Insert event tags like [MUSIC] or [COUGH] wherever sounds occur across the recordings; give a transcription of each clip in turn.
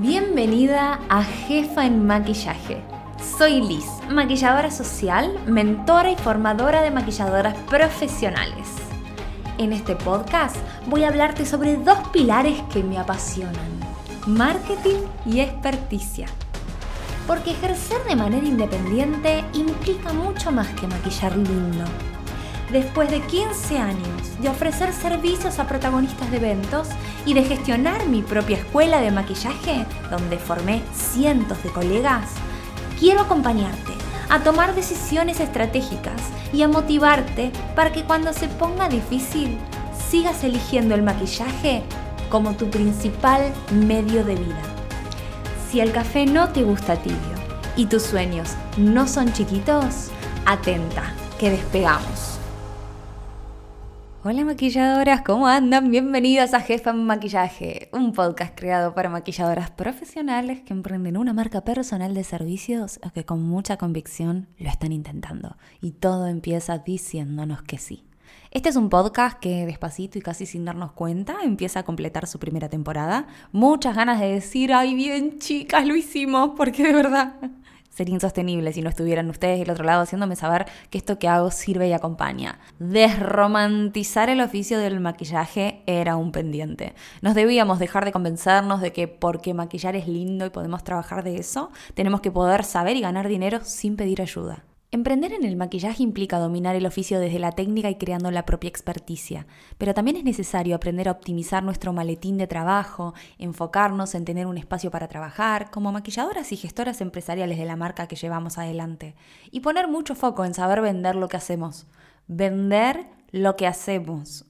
Bienvenida a Jefa en Maquillaje. Soy Liz, maquilladora social, mentora y formadora de maquilladoras profesionales. En este podcast voy a hablarte sobre dos pilares que me apasionan, marketing y experticia. Porque ejercer de manera independiente implica mucho más que maquillar lindo después de 15 años de ofrecer servicios a protagonistas de eventos y de gestionar mi propia escuela de maquillaje, donde formé cientos de colegas, quiero acompañarte a tomar decisiones estratégicas y a motivarte para que cuando se ponga difícil sigas eligiendo el maquillaje como tu principal medio de vida. Si el café no te gusta tibio y tus sueños no son chiquitos, atenta, que despegamos. Hola maquilladoras, ¿cómo andan? Bienvenidas a Jefa en Maquillaje, un podcast creado para maquilladoras profesionales que emprenden una marca personal de servicios o que con mucha convicción lo están intentando. Y todo empieza diciéndonos que sí. Este es un podcast que despacito y casi sin darnos cuenta empieza a completar su primera temporada. Muchas ganas de decir, ay bien chicas, lo hicimos, porque de verdad sería insostenible si no estuvieran ustedes del otro lado haciéndome saber que esto que hago sirve y acompaña. Desromantizar el oficio del maquillaje era un pendiente. Nos debíamos dejar de convencernos de que porque maquillar es lindo y podemos trabajar de eso, tenemos que poder saber y ganar dinero sin pedir ayuda. Emprender en el maquillaje implica dominar el oficio desde la técnica y creando la propia experticia, pero también es necesario aprender a optimizar nuestro maletín de trabajo, enfocarnos en tener un espacio para trabajar, como maquilladoras y gestoras empresariales de la marca que llevamos adelante, y poner mucho foco en saber vender lo que hacemos. Vender lo que hacemos.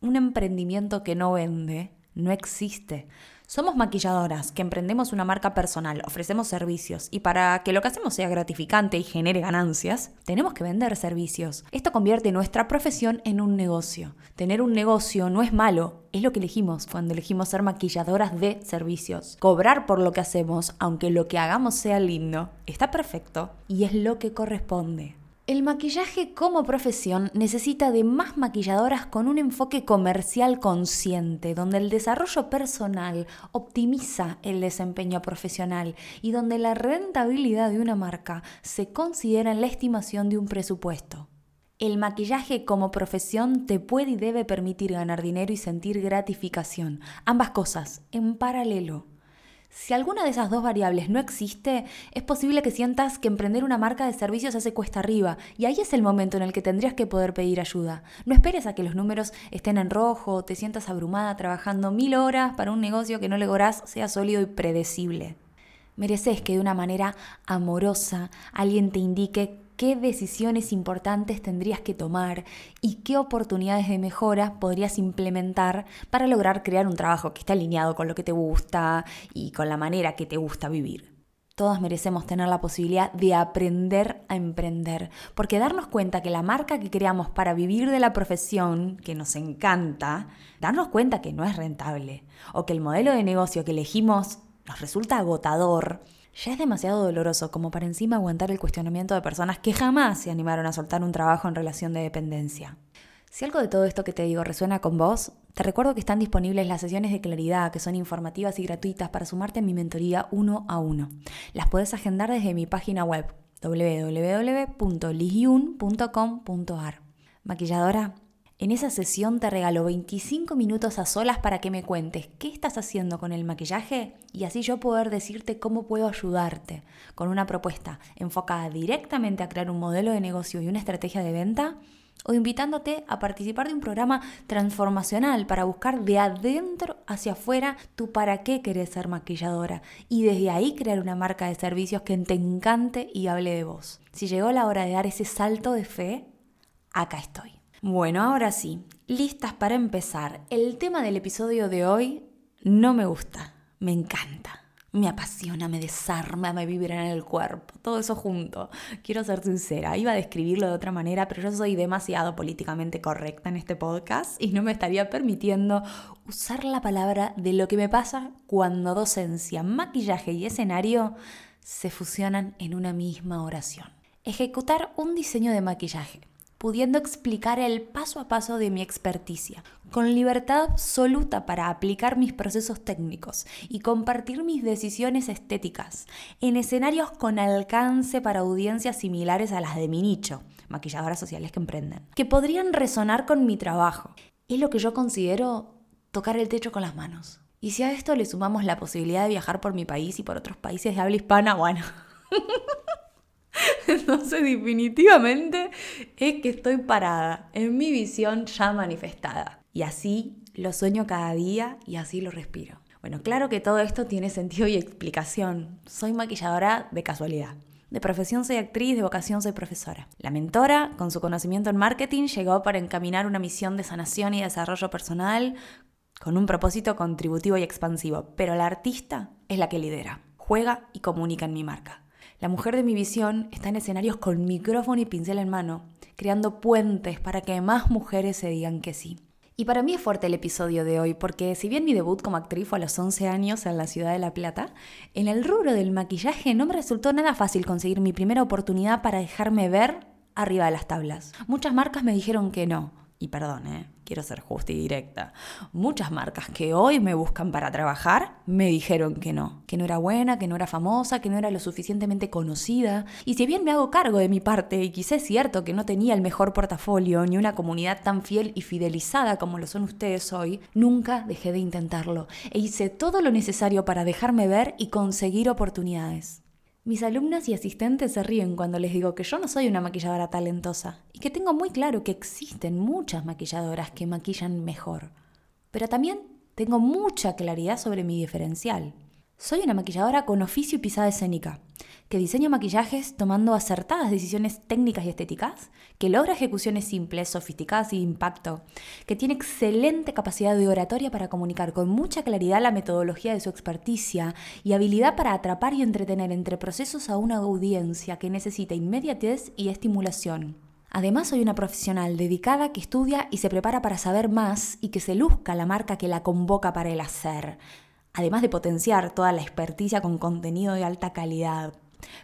Un emprendimiento que no vende no existe. Somos maquilladoras que emprendemos una marca personal, ofrecemos servicios y para que lo que hacemos sea gratificante y genere ganancias, tenemos que vender servicios. Esto convierte nuestra profesión en un negocio. Tener un negocio no es malo, es lo que elegimos cuando elegimos ser maquilladoras de servicios. Cobrar por lo que hacemos, aunque lo que hagamos sea lindo, está perfecto y es lo que corresponde. El maquillaje como profesión necesita de más maquilladoras con un enfoque comercial consciente, donde el desarrollo personal optimiza el desempeño profesional y donde la rentabilidad de una marca se considera en la estimación de un presupuesto. El maquillaje como profesión te puede y debe permitir ganar dinero y sentir gratificación, ambas cosas, en paralelo. Si alguna de esas dos variables no existe, es posible que sientas que emprender una marca de servicios hace cuesta arriba, y ahí es el momento en el que tendrías que poder pedir ayuda. No esperes a que los números estén en rojo te sientas abrumada trabajando mil horas para un negocio que no lográs sea sólido y predecible. Mereces que de una manera amorosa alguien te indique qué decisiones importantes tendrías que tomar y qué oportunidades de mejora podrías implementar para lograr crear un trabajo que esté alineado con lo que te gusta y con la manera que te gusta vivir. Todos merecemos tener la posibilidad de aprender a emprender, porque darnos cuenta que la marca que creamos para vivir de la profesión, que nos encanta, darnos cuenta que no es rentable, o que el modelo de negocio que elegimos nos resulta agotador, ya es demasiado doloroso como para encima aguantar el cuestionamiento de personas que jamás se animaron a soltar un trabajo en relación de dependencia. Si algo de todo esto que te digo resuena con vos, te recuerdo que están disponibles las sesiones de claridad, que son informativas y gratuitas para sumarte a mi mentoría uno a uno. Las puedes agendar desde mi página web www.ligyun.com.ar. Maquilladora, en esa sesión te regalo 25 minutos a solas para que me cuentes qué estás haciendo con el maquillaje y así yo poder decirte cómo puedo ayudarte con una propuesta enfocada directamente a crear un modelo de negocio y una estrategia de venta o invitándote a participar de un programa transformacional para buscar de adentro hacia afuera tu para qué querés ser maquilladora y desde ahí crear una marca de servicios que te encante y hable de vos. Si llegó la hora de dar ese salto de fe, acá estoy. Bueno, ahora sí, listas para empezar. El tema del episodio de hoy no me gusta, me encanta. Me apasiona, me desarma, me vibra en el cuerpo, todo eso junto. Quiero ser sincera, iba a describirlo de otra manera, pero yo soy demasiado políticamente correcta en este podcast y no me estaría permitiendo usar la palabra de lo que me pasa cuando docencia, maquillaje y escenario se fusionan en una misma oración. Ejecutar un diseño de maquillaje pudiendo explicar el paso a paso de mi experticia, con libertad absoluta para aplicar mis procesos técnicos y compartir mis decisiones estéticas en escenarios con alcance para audiencias similares a las de mi nicho, maquilladoras sociales que emprenden, que podrían resonar con mi trabajo. Es lo que yo considero tocar el techo con las manos. Y si a esto le sumamos la posibilidad de viajar por mi país y por otros países de habla hispana, bueno. [LAUGHS] Entonces definitivamente es que estoy parada en mi visión ya manifestada. Y así lo sueño cada día y así lo respiro. Bueno, claro que todo esto tiene sentido y explicación. Soy maquilladora de casualidad. De profesión soy actriz, de vocación soy profesora. La mentora, con su conocimiento en marketing, llegó para encaminar una misión de sanación y desarrollo personal con un propósito contributivo y expansivo. Pero la artista es la que lidera, juega y comunica en mi marca. La mujer de mi visión está en escenarios con micrófono y pincel en mano, creando puentes para que más mujeres se digan que sí. Y para mí es fuerte el episodio de hoy, porque si bien mi debut como actriz fue a los 11 años en la ciudad de La Plata, en el rubro del maquillaje no me resultó nada fácil conseguir mi primera oportunidad para dejarme ver arriba de las tablas. Muchas marcas me dijeron que no, y perdón, ¿eh? quiero ser justa y directa, muchas marcas que hoy me buscan para trabajar me dijeron que no, que no era buena, que no era famosa, que no era lo suficientemente conocida. Y si bien me hago cargo de mi parte y quizás es cierto que no tenía el mejor portafolio ni una comunidad tan fiel y fidelizada como lo son ustedes hoy, nunca dejé de intentarlo e hice todo lo necesario para dejarme ver y conseguir oportunidades. Mis alumnas y asistentes se ríen cuando les digo que yo no soy una maquilladora talentosa y que tengo muy claro que existen muchas maquilladoras que maquillan mejor. Pero también tengo mucha claridad sobre mi diferencial. Soy una maquilladora con oficio y pisada escénica, que diseña maquillajes tomando acertadas decisiones técnicas y estéticas, que logra ejecuciones simples, sofisticadas y impacto, que tiene excelente capacidad de oratoria para comunicar con mucha claridad la metodología de su experticia y habilidad para atrapar y entretener entre procesos a una audiencia que necesita inmediatez y estimulación. Además, soy una profesional dedicada que estudia y se prepara para saber más y que se luzca la marca que la convoca para el hacer, además de potenciar toda la experticia con contenido de alta calidad.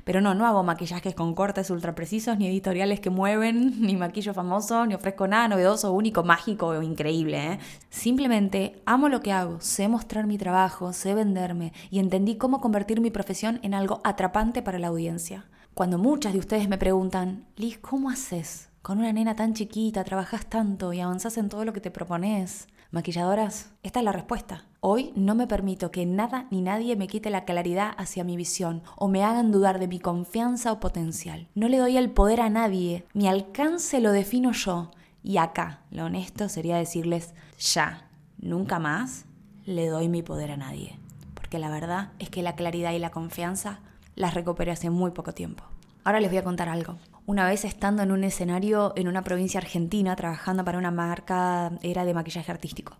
Pero no, no hago maquillajes con cortes ultra precisos, ni editoriales que mueven, [LAUGHS] ni maquillo famoso, ni ofrezco nada novedoso, único, mágico o increíble. ¿eh? Simplemente amo lo que hago, sé mostrar mi trabajo, sé venderme y entendí cómo convertir mi profesión en algo atrapante para la audiencia. Cuando muchas de ustedes me preguntan, Liz, ¿cómo haces? Con una nena tan chiquita, trabajas tanto y avanzas en todo lo que te propones. Maquilladoras, esta es la respuesta. Hoy no me permito que nada ni nadie me quite la claridad hacia mi visión o me hagan dudar de mi confianza o potencial. No le doy el poder a nadie, mi alcance lo defino yo. Y acá, lo honesto sería decirles, ya, nunca más le doy mi poder a nadie. Porque la verdad es que la claridad y la confianza las recuperé hace muy poco tiempo. Ahora les voy a contar algo. Una vez estando en un escenario en una provincia argentina, trabajando para una marca, era de maquillaje artístico.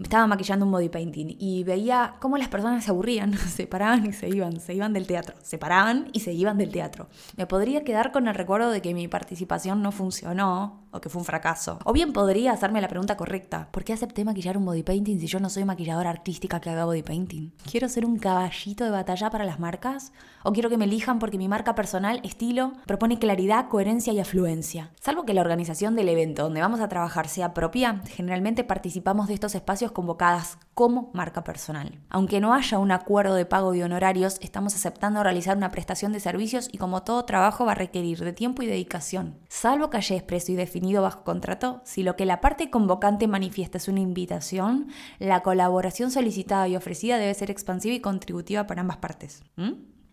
Estaba maquillando un body painting y veía cómo las personas se aburrían, [LAUGHS] se paraban y se iban, se iban del teatro, se paraban y se iban del teatro. Me podría quedar con el recuerdo de que mi participación no funcionó que fue un fracaso. O bien podría hacerme la pregunta correcta, ¿por qué acepté maquillar un body painting si yo no soy maquilladora artística que haga body painting? ¿Quiero ser un caballito de batalla para las marcas? ¿O quiero que me elijan porque mi marca personal, estilo, propone claridad, coherencia y afluencia? Salvo que la organización del evento donde vamos a trabajar sea propia, generalmente participamos de estos espacios convocadas como marca personal. Aunque no haya un acuerdo de pago de honorarios, estamos aceptando realizar una prestación de servicios y como todo trabajo va a requerir de tiempo y dedicación. Salvo que haya expreso y definido bajo contrato, si lo que la parte convocante manifiesta es una invitación, la colaboración solicitada y ofrecida debe ser expansiva y contributiva para ambas partes.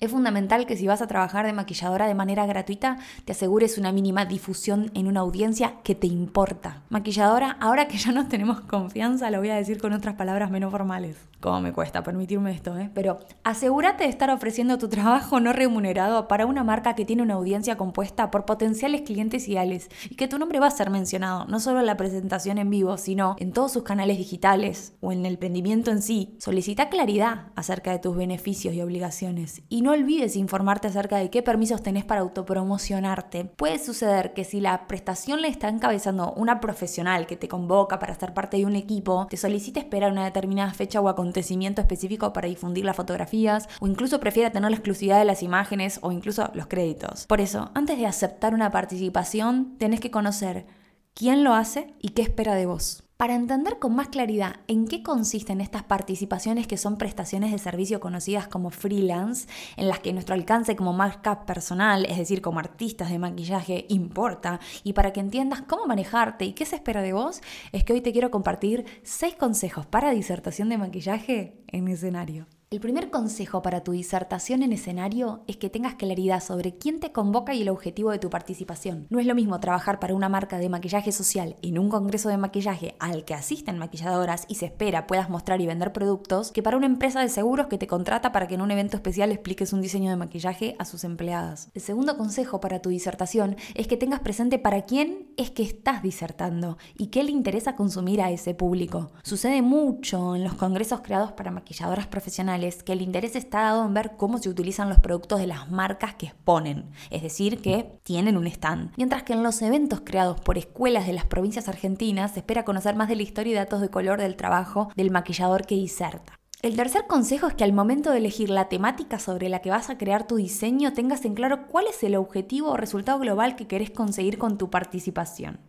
Es fundamental que si vas a trabajar de maquilladora de manera gratuita, te asegures una mínima difusión en una audiencia que te importa. Maquilladora, ahora que ya nos tenemos confianza, lo voy a decir con otras palabras menos formales. Cómo me cuesta permitirme esto, ¿eh? Pero asegúrate de estar ofreciendo tu trabajo no remunerado para una marca que tiene una audiencia compuesta por potenciales clientes ideales y que tu nombre va a ser mencionado, no solo en la presentación en vivo, sino en todos sus canales digitales o en el emprendimiento en sí. Solicita claridad acerca de tus beneficios y obligaciones y no olvides informarte acerca de qué permisos tenés para autopromocionarte. Puede suceder que si la prestación le está encabezando una profesional que te convoca para ser parte de un equipo, te solicite esperar una determinada fecha o acontecimiento específico para difundir las fotografías o incluso prefiera tener la exclusividad de las imágenes o incluso los créditos. Por eso, antes de aceptar una participación, tenés que conocer quién lo hace y qué espera de vos. Para entender con más claridad en qué consisten estas participaciones que son prestaciones de servicio conocidas como freelance, en las que nuestro alcance como marca personal, es decir, como artistas de maquillaje, importa, y para que entiendas cómo manejarte y qué se espera de vos, es que hoy te quiero compartir 6 consejos para disertación de maquillaje en escenario. El primer consejo para tu disertación en escenario es que tengas claridad sobre quién te convoca y el objetivo de tu participación. No es lo mismo trabajar para una marca de maquillaje social en un congreso de maquillaje al que asisten maquilladoras y se espera puedas mostrar y vender productos que para una empresa de seguros que te contrata para que en un evento especial expliques un diseño de maquillaje a sus empleadas. El segundo consejo para tu disertación es que tengas presente para quién es que estás disertando y qué le interesa consumir a ese público. Sucede mucho en los congresos creados para maquilladoras profesionales que el interés está dado en ver cómo se utilizan los productos de las marcas que exponen, es decir, que tienen un stand. Mientras que en los eventos creados por escuelas de las provincias argentinas se espera conocer más de la historia y datos de color del trabajo del maquillador que diserta. El tercer consejo es que al momento de elegir la temática sobre la que vas a crear tu diseño tengas en claro cuál es el objetivo o resultado global que querés conseguir con tu participación.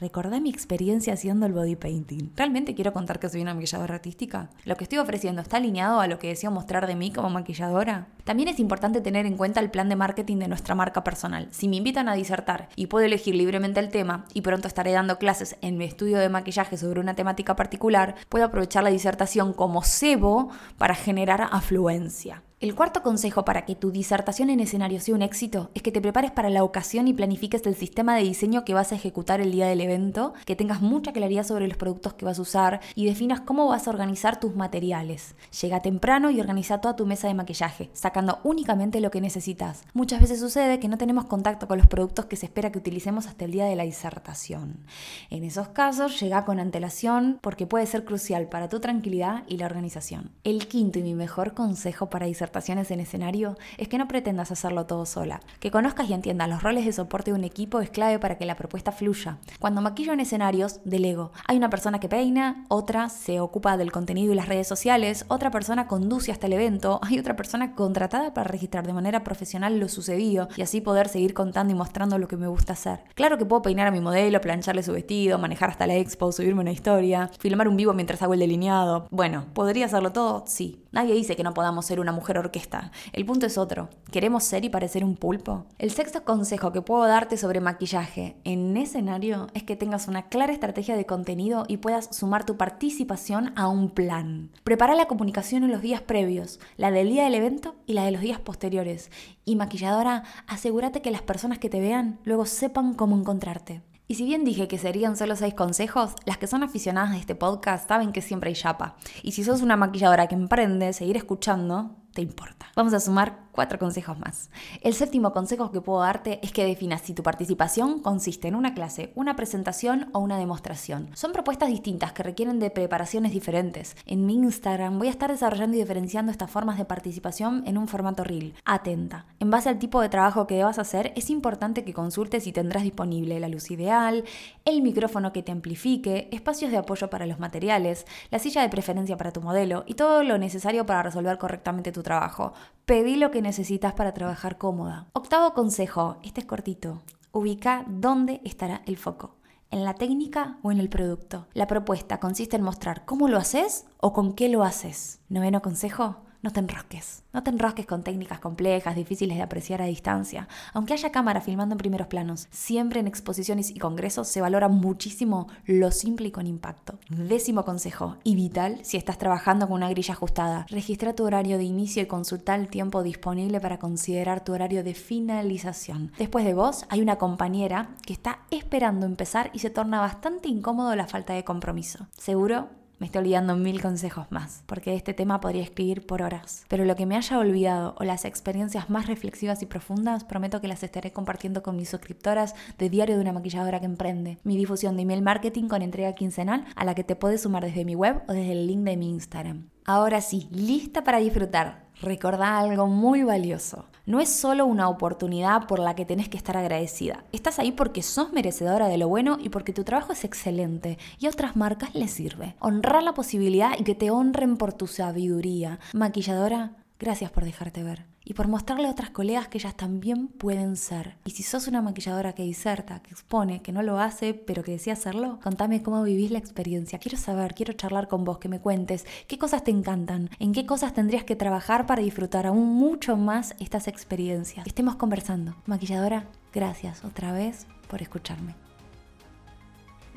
Recordé mi experiencia haciendo el body painting. ¿Realmente quiero contar que soy una maquilladora artística? ¿Lo que estoy ofreciendo está alineado a lo que deseo mostrar de mí como maquilladora? También es importante tener en cuenta el plan de marketing de nuestra marca personal. Si me invitan a disertar y puedo elegir libremente el tema y pronto estaré dando clases en mi estudio de maquillaje sobre una temática particular, puedo aprovechar la disertación como cebo para generar afluencia. El cuarto consejo para que tu disertación en escenario sea un éxito es que te prepares para la ocasión y planifiques el sistema de diseño que vas a ejecutar el día del evento, que tengas mucha claridad sobre los productos que vas a usar y definas cómo vas a organizar tus materiales. Llega temprano y organiza toda tu mesa de maquillaje, sacando únicamente lo que necesitas. Muchas veces sucede que no tenemos contacto con los productos que se espera que utilicemos hasta el día de la disertación. En esos casos, llega con antelación porque puede ser crucial para tu tranquilidad y la organización. El quinto y mi mejor consejo para disertar en escenario es que no pretendas hacerlo todo sola. Que conozcas y entiendas los roles de soporte de un equipo es clave para que la propuesta fluya. Cuando maquillo en escenarios, delego. Hay una persona que peina, otra se ocupa del contenido y las redes sociales, otra persona conduce hasta el evento, hay otra persona contratada para registrar de manera profesional lo sucedido y así poder seguir contando y mostrando lo que me gusta hacer. Claro que puedo peinar a mi modelo, plancharle su vestido, manejar hasta la expo, subirme una historia, filmar un vivo mientras hago el delineado. Bueno, ¿podría hacerlo todo? Sí. Nadie dice que no podamos ser una mujer orquesta. El punto es otro. ¿Queremos ser y parecer un pulpo? El sexto consejo que puedo darte sobre maquillaje en escenario es que tengas una clara estrategia de contenido y puedas sumar tu participación a un plan. Prepara la comunicación en los días previos, la del día del evento y la de los días posteriores. Y maquilladora, asegúrate que las personas que te vean luego sepan cómo encontrarte. Y si bien dije que serían solo seis consejos, las que son aficionadas de este podcast saben que siempre hay chapa. Y si sos una maquilladora que emprende, seguir escuchando te importa. Vamos a sumar cuatro consejos más. El séptimo consejo que puedo darte es que definas si tu participación consiste en una clase, una presentación o una demostración. Son propuestas distintas que requieren de preparaciones diferentes. En mi Instagram voy a estar desarrollando y diferenciando estas formas de participación en un formato reel. Atenta. En base al tipo de trabajo que debas hacer, es importante que consultes si tendrás disponible la luz ideal, el micrófono que te amplifique, espacios de apoyo para los materiales, la silla de preferencia para tu modelo y todo lo necesario para resolver correctamente tu trabajo. Pedí lo que necesitas para trabajar cómoda. Octavo consejo, este es cortito. Ubica dónde estará el foco. ¿En la técnica o en el producto? La propuesta consiste en mostrar cómo lo haces o con qué lo haces. Noveno consejo, no te enrosques. No te enrosques con técnicas complejas, difíciles de apreciar a distancia. Aunque haya cámara filmando en primeros planos, siempre en exposiciones y congresos se valora muchísimo lo simple y con impacto. Décimo consejo, y vital si estás trabajando con una grilla ajustada. Registra tu horario de inicio y consulta el tiempo disponible para considerar tu horario de finalización. Después de vos, hay una compañera que está esperando empezar y se torna bastante incómodo la falta de compromiso. Seguro me estoy olvidando mil consejos más, porque de este tema podría escribir por horas. Pero lo que me haya olvidado o las experiencias más reflexivas y profundas, prometo que las estaré compartiendo con mis suscriptoras de Diario de una Maquilladora que Emprende, mi difusión de email marketing con entrega quincenal a la que te puedes sumar desde mi web o desde el link de mi Instagram. Ahora sí, lista para disfrutar Recordá algo muy valioso. No es solo una oportunidad por la que tenés que estar agradecida. Estás ahí porque sos merecedora de lo bueno y porque tu trabajo es excelente y a otras marcas les sirve. Honrar la posibilidad y que te honren por tu sabiduría. Maquilladora, gracias por dejarte ver y por mostrarle a otras colegas que ellas también pueden ser. Y si sos una maquilladora que diserta, que expone, que no lo hace, pero que desea hacerlo, contame cómo vivís la experiencia. Quiero saber, quiero charlar con vos, que me cuentes qué cosas te encantan, en qué cosas tendrías que trabajar para disfrutar aún mucho más estas experiencias. Estemos conversando. Maquilladora, gracias otra vez por escucharme.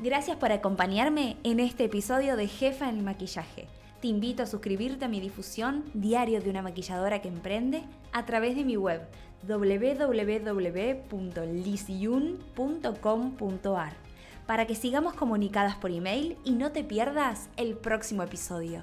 Gracias por acompañarme en este episodio de Jefa en el Maquillaje. Te invito a suscribirte a mi difusión Diario de una maquilladora que emprende a través de mi web www.lisyun.com.ar para que sigamos comunicadas por email y no te pierdas el próximo episodio.